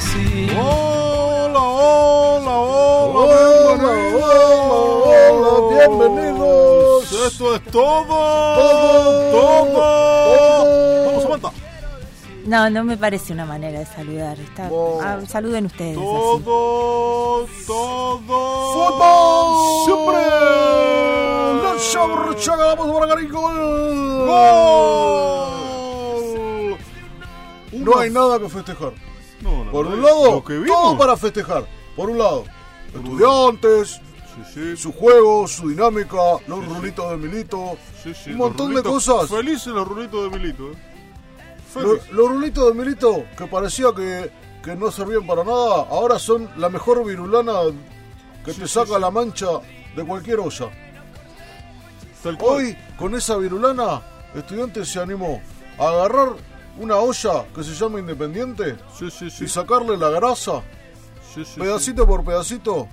Sí. Hola, hola, hola, Hola, bienvenidos. hola, hola, bienvenidos. Esto es todo. Todo, Todo. todo. Vamos, Samantha. No, no me parece una manera de saludar. Está, ah, saluden ustedes. así. Todo, todo. ¡Fútbol! Siempre. Vamos para ganar gol. Gol. No hay nada que festejar. Por un lado, todo para festejar. Por un lado, estudiantes, Sí, sí. su juego, su dinámica, los rulitos de Milito, un montón de cosas. Felices los rulitos de Milito. ¿eh? Los rulitos de Milito, que parecía que, que no servían para nada, ahora son la mejor virulana que te saca la mancha de cualquier olla. Hoy, con esa virulana, Estudiantes se animó a agarrar una olla que se llama Independiente Sí, sí, sí. y sacarle la grasa, pedacito por pedacito,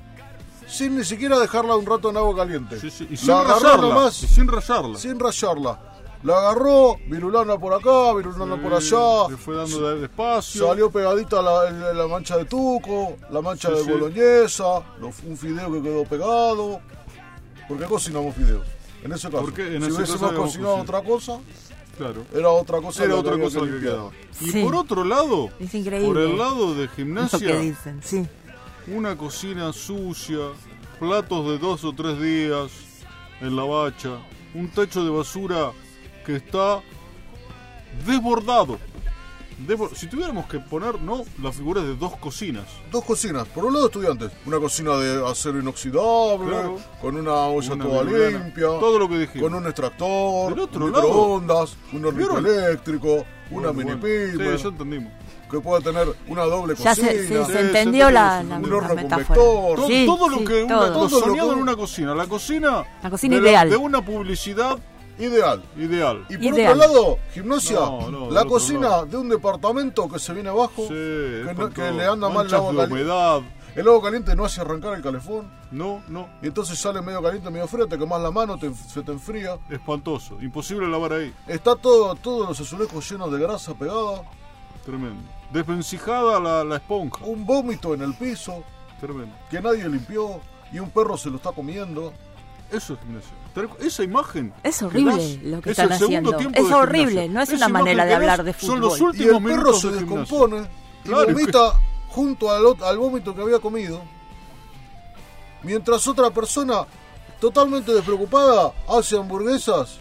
sin ni siquiera dejarla un rato en agua caliente. Y sin La rayarla. nomás, Y sin rayarla. sin rayarla. La agarró, virulana por acá, virulana por allá. Le fue dando de- despacio. Salió pegadita la, la mancha de tuco, la mancha de boloñesa, lo- un fideo que quedó pegado. ¿Por qué cocinamos fideos? En ese caso. Porque en si ese hubiésemos cocinado. otra cosa, Claro. era otra cosa. Era otra cosa que quedaba. Y Sí. por otro lado, Es increíble. por el lado de gimnasia, dicen, sí. una cocina sucia, platos de dos o tres días en la bacha, un techo de basura que está desbordado. Si tuviéramos que poner, ¿no? Las figuras de dos cocinas. Dos cocinas. Por un lado, estudiantes. Una cocina de acero inoxidable, Claro. con una olla Una toda limpia. Todo lo que dijimos. Con un extractor, Del otro un lado, microondas, un hornito eléctrico, una Bueno, mini bueno. Sí, ya entendimos. que puede tener una doble Ya cocina. se, se- Sí, se entendió sí, la, la- un la horno metáfora. Todo, Sí, todo lo sí, que una, todo. lo Todo lo soñado que- en una cocina. La cocina. La cocina de la- ideal. de una publicidad Ideal. ideal. Y por Ideal. otro lado, gimnasia, No, no, la cocina lado. de un departamento que se viene abajo, Sí, que, no- que le anda mal el agua caliente. humedad. El agua caliente no hace arrancar el calefón, No, no. y entonces sale medio caliente, medio frío, te quemas la mano, te- se te enfría. Espantoso. Imposible lavar ahí. Está todo, todos los azulejos llenos de grasa pegada, Tremendo. Desvencijada la, la esponja. un vómito en el piso Tremendo. que nadie limpió y un perro se lo está comiendo. Eso es Esa imagen. Es horrible das lo que es están haciendo. Es horrible, no es Esa una manera de que hablar de Son los fútbol. Y últimos el perro se de descompone y Claro, vomita junto al, al vómito que había comido. Mientras otra persona, totalmente despreocupada, hace hamburguesas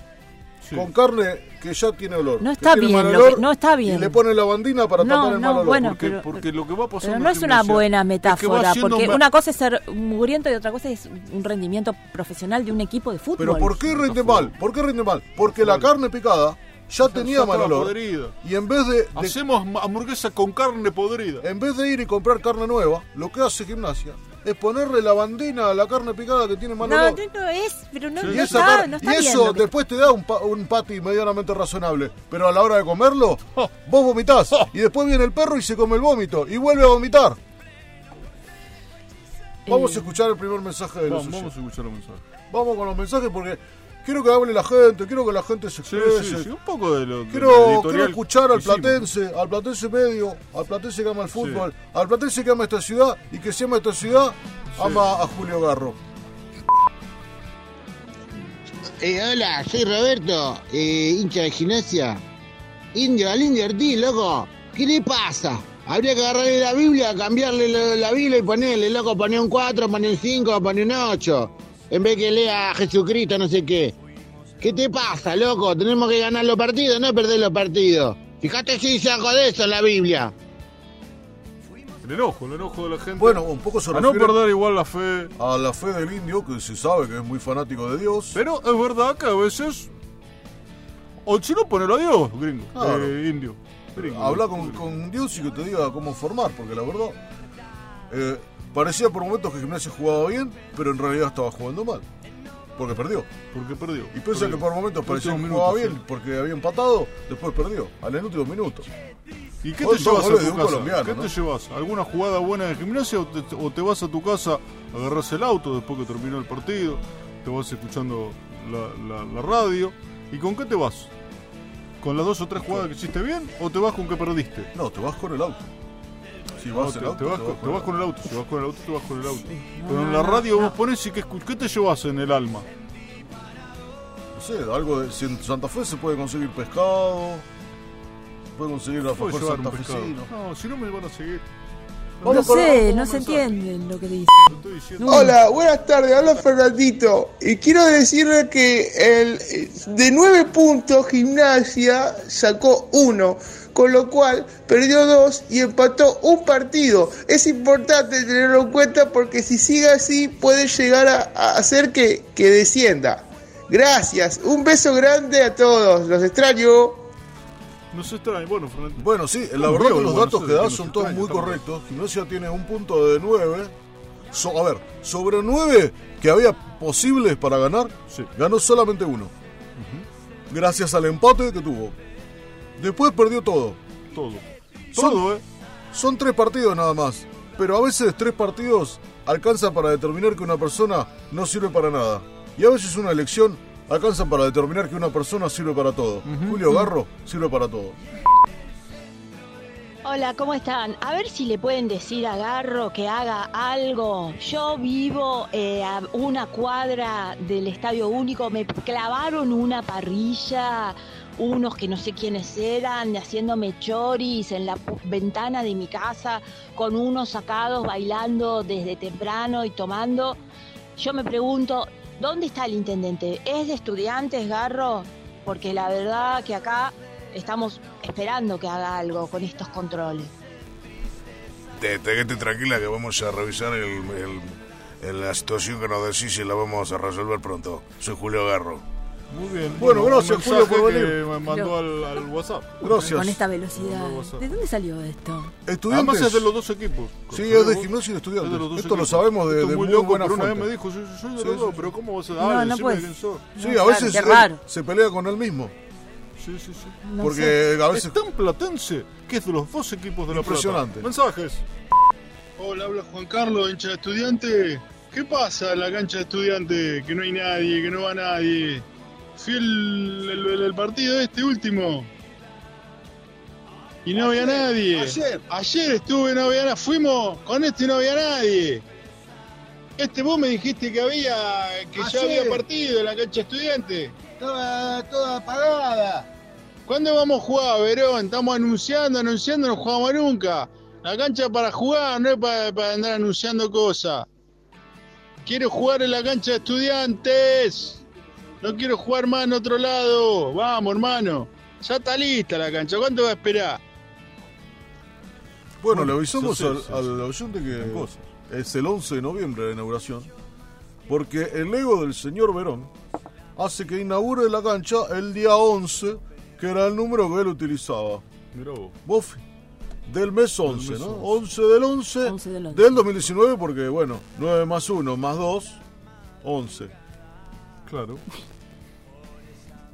Sí. con carne que ya tiene olor. No está bien lo que- no está bien. Y le pone lavandina para No, tapar el no, mal olor. bueno, Porque, pero- porque lo que va pasando Pero no es una buena es que va metáfora, porque una cosa es ser mugriento y otra cosa es un rendimiento profesional de un equipo de fútbol. Pero ¿por qué rinde mal? ¿Por qué rinde mal? Porque la carne picada ya tenía Ya mal olor. podrida. Y en vez de, de- Hacemos hamburguesa con carne podrida. en vez de ir y comprar carne nueva, lo que hace gimnasia es ponerle lavandina a la carne picada que tiene mal No, no, no es, pero no, Sí. no Y, está, no y está eso después te da un, pa- un patty medianamente razonable. Pero a la hora de comerlo, vos vomitás. Y después viene el perro y se come el vómito. Y vuelve a vomitar. Vamos a escuchar el primer mensaje de los Vamos, vamos a escuchar los mensajes. Vamos con los mensajes porque quiero que hable la gente, quiero que la gente se exprese. sí, sí, un poco de lo de Quiero, quiero escuchar al hicimos. platense, al platense medio, al platense que ama el fútbol, al platense que ama esta ciudad y que si ama esta ciudad, ama a Julio Garro. Eh, hola, soy Roberto, eh, hincha de gimnasia. Indio, al Indio Ortiz, loco. ¿Qué le pasa? Habría que agarrarle la Biblia, cambiarle la, la Biblia y ponerle, loco, poner un 4, poner un 5, poner un 8. En vez que lea a Jesucristo, no sé qué. ¿Qué te pasa, loco? Tenemos que ganar los partidos, no perder los partidos. Fíjate si dice algo de eso en la Biblia. El enojo, el enojo de la gente. Bueno, un poco se a no perder igual la fe. a la fe del indio, que se sabe que es muy fanático de Dios. Pero es verdad que a veces. O si no, ponelo a Dios, gringo. Claro. eh, indio. Gringo, Habla gringo. con, con Dios y que te diga cómo formar, porque la verdad, eh, parecía por momentos que Gimnasia jugaba bien, pero en realidad estaba jugando mal. Porque perdió. Porque perdió. Y pese a que por momentos parecía que jugaba bien porque había empatado, después perdió, al en últimos minutos. ¿Y qué te llevas a goles de tu un casa? colombiano, ¿Qué ¿no? te llevas? ¿Alguna jugada buena de gimnasia o te, o te vas a tu casa, agarras el auto después que terminó el partido, te vas escuchando la, la- la radio? ¿Y con qué te vas? ¿Con las dos o tres jugadas que hiciste bien o te vas con que perdiste? No, te vas con el auto. Si No, vas te, en auto, te vas, te con, vas el auto, si vas con el auto, te vas con el auto. Pero en no, la radio no. vos pones y ¿qué, escu- qué te llevas en el alma? No sé, algo de. Si en Santa Fe se puede conseguir pescado, se puede conseguir la pescado. santafesino. No, si no me van a seguir. No sé, no se entiende lo que dice. Hola, buenas tardes, habla Fernandito. Y quiero decirle que el, de nueve puntos Gimnasia sacó uno, con lo cual perdió dos y empató un partido. Es importante tenerlo en cuenta porque si sigue así puede llegar a, a hacer que, que descienda. Gracias, un beso grande a todos, los extraño. No se extraña. Bueno, Fernando. Bueno, sí, la verdad que los bueno, datos no que das son nos todos muy correctos. Gimnasia tiene un punto de 9. a ver, sobre 9 que había posibles para ganar, Sí. ganó solamente uno. Gracias al empate que tuvo. Después perdió todo. Todo. Son- Todo, ¿eh? Son tres partidos nada más. Pero a veces tres partidos alcanzan para determinar que una persona no sirve para nada. Y a veces una elección alcanza para determinar que una persona sirve para todo. Julio Garro sirve para todo. Hola, ¿cómo están? A ver si le pueden decir a Garro que haga algo. Yo vivo eh, a una cuadra del Estadio Único, me clavaron una parrilla, unos que no sé quiénes eran, haciéndome choris en la ventana de mi casa, con unos sacados bailando desde temprano y tomando. Yo me pregunto, ¿dónde está el intendente? ¿Es de estudiantes, Garro? Porque la verdad que acá estamos esperando que haga algo con estos controles. Te, tranquila que vamos a revisar el, el- el- la situación que nos decís y la vamos a resolver pronto. Soy Julio Garro. Muy bien. Bueno, gracias, Julio, por que venir. Me mandó al, al WhatsApp. Gracias. Con esta velocidad. No, no, no. ¿De dónde salió esto? Estudiantes. Además es de los dos equipos. Sí, es de gimnasia y de estudiantes. es de dos Esto lo equipos. sabemos de, de muy muy loco, buena pero una vez fuente. me dijo, yo, yo soy de Sí, los dos, sí. pero ¿cómo vas a No, dar? no Decime puedes. quién sos. Sí, No, a veces él se pelea con él mismo. Sí, sí, sí. No porque sé. a veces. Es tan platense que es de los dos equipos de la Plata. Impresionante. Mensajes. Hola, habla Juan Carlos, hincha de estudiante. ¿Qué pasa en la cancha de estudiante? Que no hay nadie, que no va nadie. Fui el, el- el- partido este último. Y no había nadie. ayer. Ayer estuve, no había nadie. Fuimos con este y no había nadie. Este vos me dijiste que había, que ya Ayer. había partido en la cancha estudiante. Estaba toda apagada. ¿Cuándo vamos a jugar, Verón? Estamos anunciando, anunciando, no jugamos nunca. La cancha para jugar, no es para, para andar anunciando cosas. Quiero jugar en la cancha de estudiantes. No quiero jugar más en otro lado. Vamos, hermano. Ya está lista la cancha. ¿Cuánto va a esperar? Bueno, le avisamos sí, sí, al, sí, al oyente que cosas. es el 11 de noviembre la inauguración. Porque el ego del señor Verón hace que inaugure la cancha el día 11, que era el número que él utilizaba. Mirá vos. Vos, del mes 11, mes ¿no? 11. 11 del 11, 11 del 11. del 2019, porque bueno, 9 más 1 más 2, 11. Claro.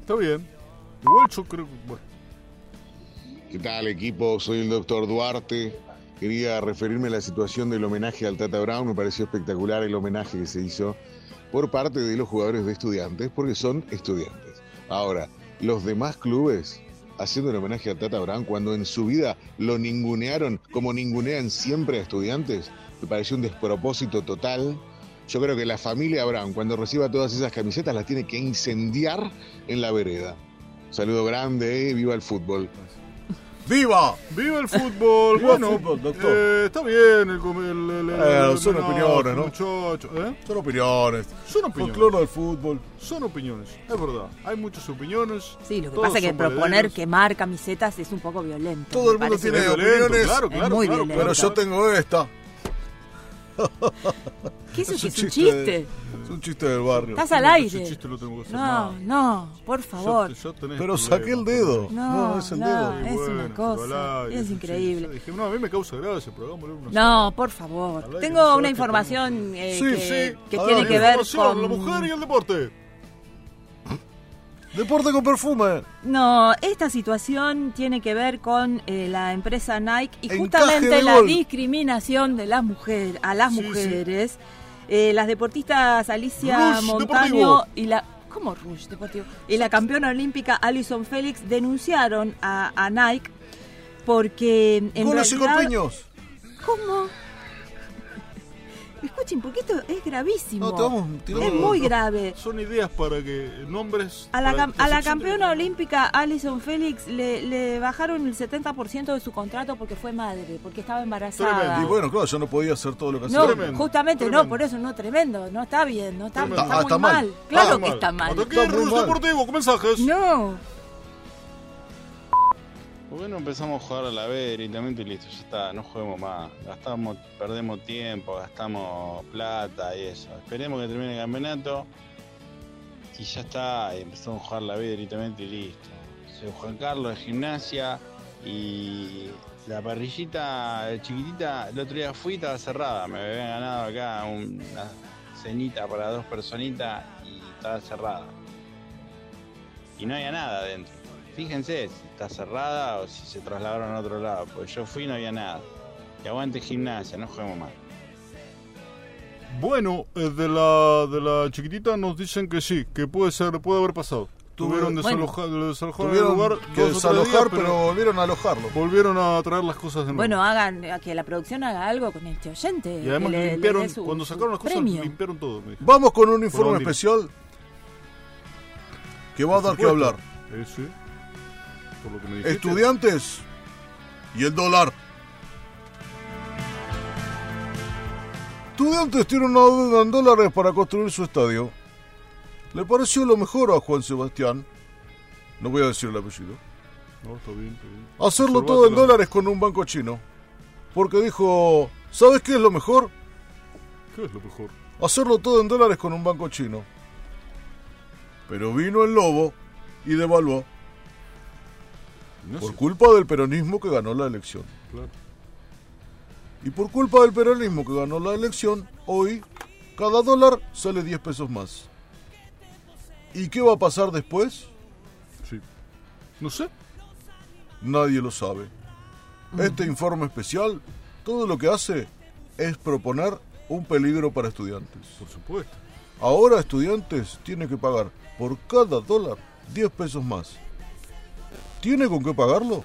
Está bien. Igual yo creo. Bueno. ¿Qué tal equipo? Soy el doctor Duarte. Quería referirme a la situación del homenaje al Tata Brown. Me pareció espectacular el homenaje que se hizo por parte de los jugadores de estudiantes, porque son estudiantes. Ahora, los demás clubes haciendo el homenaje a Tata Brown cuando en su vida lo ningunearon como ningunean siempre a estudiantes, me pareció un despropósito total. Yo creo que la familia Brown, cuando reciba todas esas camisetas, las tiene que incendiar en la vereda. Saludo grande, ¿eh? viva el fútbol. ¡Viva! ¡Viva el fútbol! Viva el bueno, fútbol, doctor. eh, está bien el, el, el- el- Eh, el son opiniones, ¿no? muchacho, ¿eh? Son opiniones. Son opiniones. Folclore del fútbol. Son opiniones, es verdad. Hay muchas opiniones. Sí, lo que pasa es que proponer valederos. quemar camisetas es un poco violento. Todo el mundo tiene Es violento, opiniones, claro, Es claro, muy claro, violento. pero yo tengo esta. ¿Qué es, Es eso? un ¿Es un chiste chiste? Es un chiste del barrio. Estás al Ese aire. chiste lo tengo que hacer No, no, por favor. Pero saqué el dedo. No, No, es el no, dedo. es Bueno, una cosa. aire, Es increíble. Dije, no, a mí me causa gracia, pero hagámosle una No, por favor. Aire, Tengo una que información eh, Sí, que, sí. que A tiene ver, que ver con... La mujer y el deporte. Deporte con perfume. No, esta situación tiene que ver con eh, la empresa Nike y Encaje justamente la gol. discriminación de las mujeres a las Sí, sí. mujeres. Eh, las deportistas Alicia Rush Montaño Deportivo. y la ¿cómo Rush Deportivo? Y la campeona olímpica Alison Félix denunciaron a, a Nike porque en Goles y realidad corpiños. ¿Cómo? Escuchen, porque esto es gravísimo. No, te vamos tirando- es muy grave. Son ideas para que nombres. A la, cam- a la campeona olímpica Alison Félix le, le bajaron el 70% de su contrato porque fue madre, porque estaba embarazada. Tremendo. Y bueno, claro, ya no podía hacer todo lo que hacía. No, Tremendo, justamente no, por eso no, tremendo, no está bien, no está, Ah, muy mal. mal. Claro Ah, que está mal. Está muy mal. Deportivo, mensajes. No, ¿Por qué no empezamos a jugar a la B directamente y listo? Ya está, no juguemos más. Gastamos, perdemos tiempo, gastamos plata y eso. Esperemos que termine el campeonato y ya está. y empezamos a jugar la B directamente y listo. Soy Juan Carlos de gimnasia y la parrillita chiquitita, el otro día fui estaba cerrada. Me habían ganado acá una cenita para dos personitas y estaba cerrada. Y no había nada adentro. Fíjense si está cerrada o si se trasladaron a otro lado, porque yo fui y no había nada. Y aguante gimnasia, no juguemos más. Bueno, eh, de la de la chiquitita nos dicen que sí, que puede ser, puede haber pasado. Tuvieron Bueno. desalojar, desalojar el Tuvieron lugar que desalojar, días, pero volvieron a alojarlo. volvieron a traer las cosas de nuevo. bueno, hagan a que la producción haga algo con este oyente. y además que le- limpiaron, su- cuando sacaron las cosas, premio. limpiaron todo. Vamos con un informe especial que va a dar que hablar. Eh, sí. Por lo que me dijiste. Estudiantes y el dólar. Estudiantes tiene una deuda en dólares para construir su estadio. Le pareció lo mejor a Juan Sebastián, no voy a decir el apellido, No, está bien, está bien. hacerlo todo en dólares con un banco chino. Porque dijo, ¿sabes qué es lo mejor? ¿Qué es lo mejor? Hacerlo todo en dólares con un banco chino. Pero vino el lobo y devaluó No por sé, culpa del peronismo que ganó la elección. claro. Y por culpa del peronismo que ganó la elección, hoy cada dólar sale 10 pesos más. ¿Y qué va a pasar después? Sí. No sé. Nadie lo sabe. Este informe especial, todo lo que hace es proponer un peligro para estudiantes. Por supuesto. Ahora estudiantes tienen que pagar por cada dólar 10 pesos más. ¿Tiene con qué pagarlo?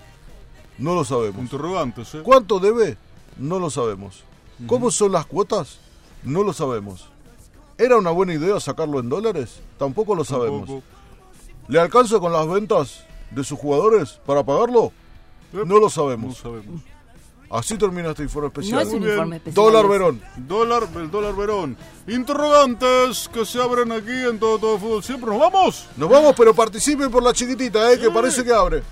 No lo sabemos. Interrogantes, ¿eh? ¿Cuánto debe? No lo sabemos. ¿Cómo son las cuotas? No lo sabemos. ¿Era una buena idea sacarlo en dólares? Tampoco lo sabemos. Tampoco. ¿Le alcanza con las ventas de sus jugadores para pagarlo? No lo No sabemos. Así termina este informe No especial. es un bien. informe especial. Dólar Verón. Dólar, el dólar verón. Interrogantes que se abren aquí en todo, todo fútbol. Siempre nos vamos. Nos vamos, pero participen por la chiquitita, eh, que parece que abre.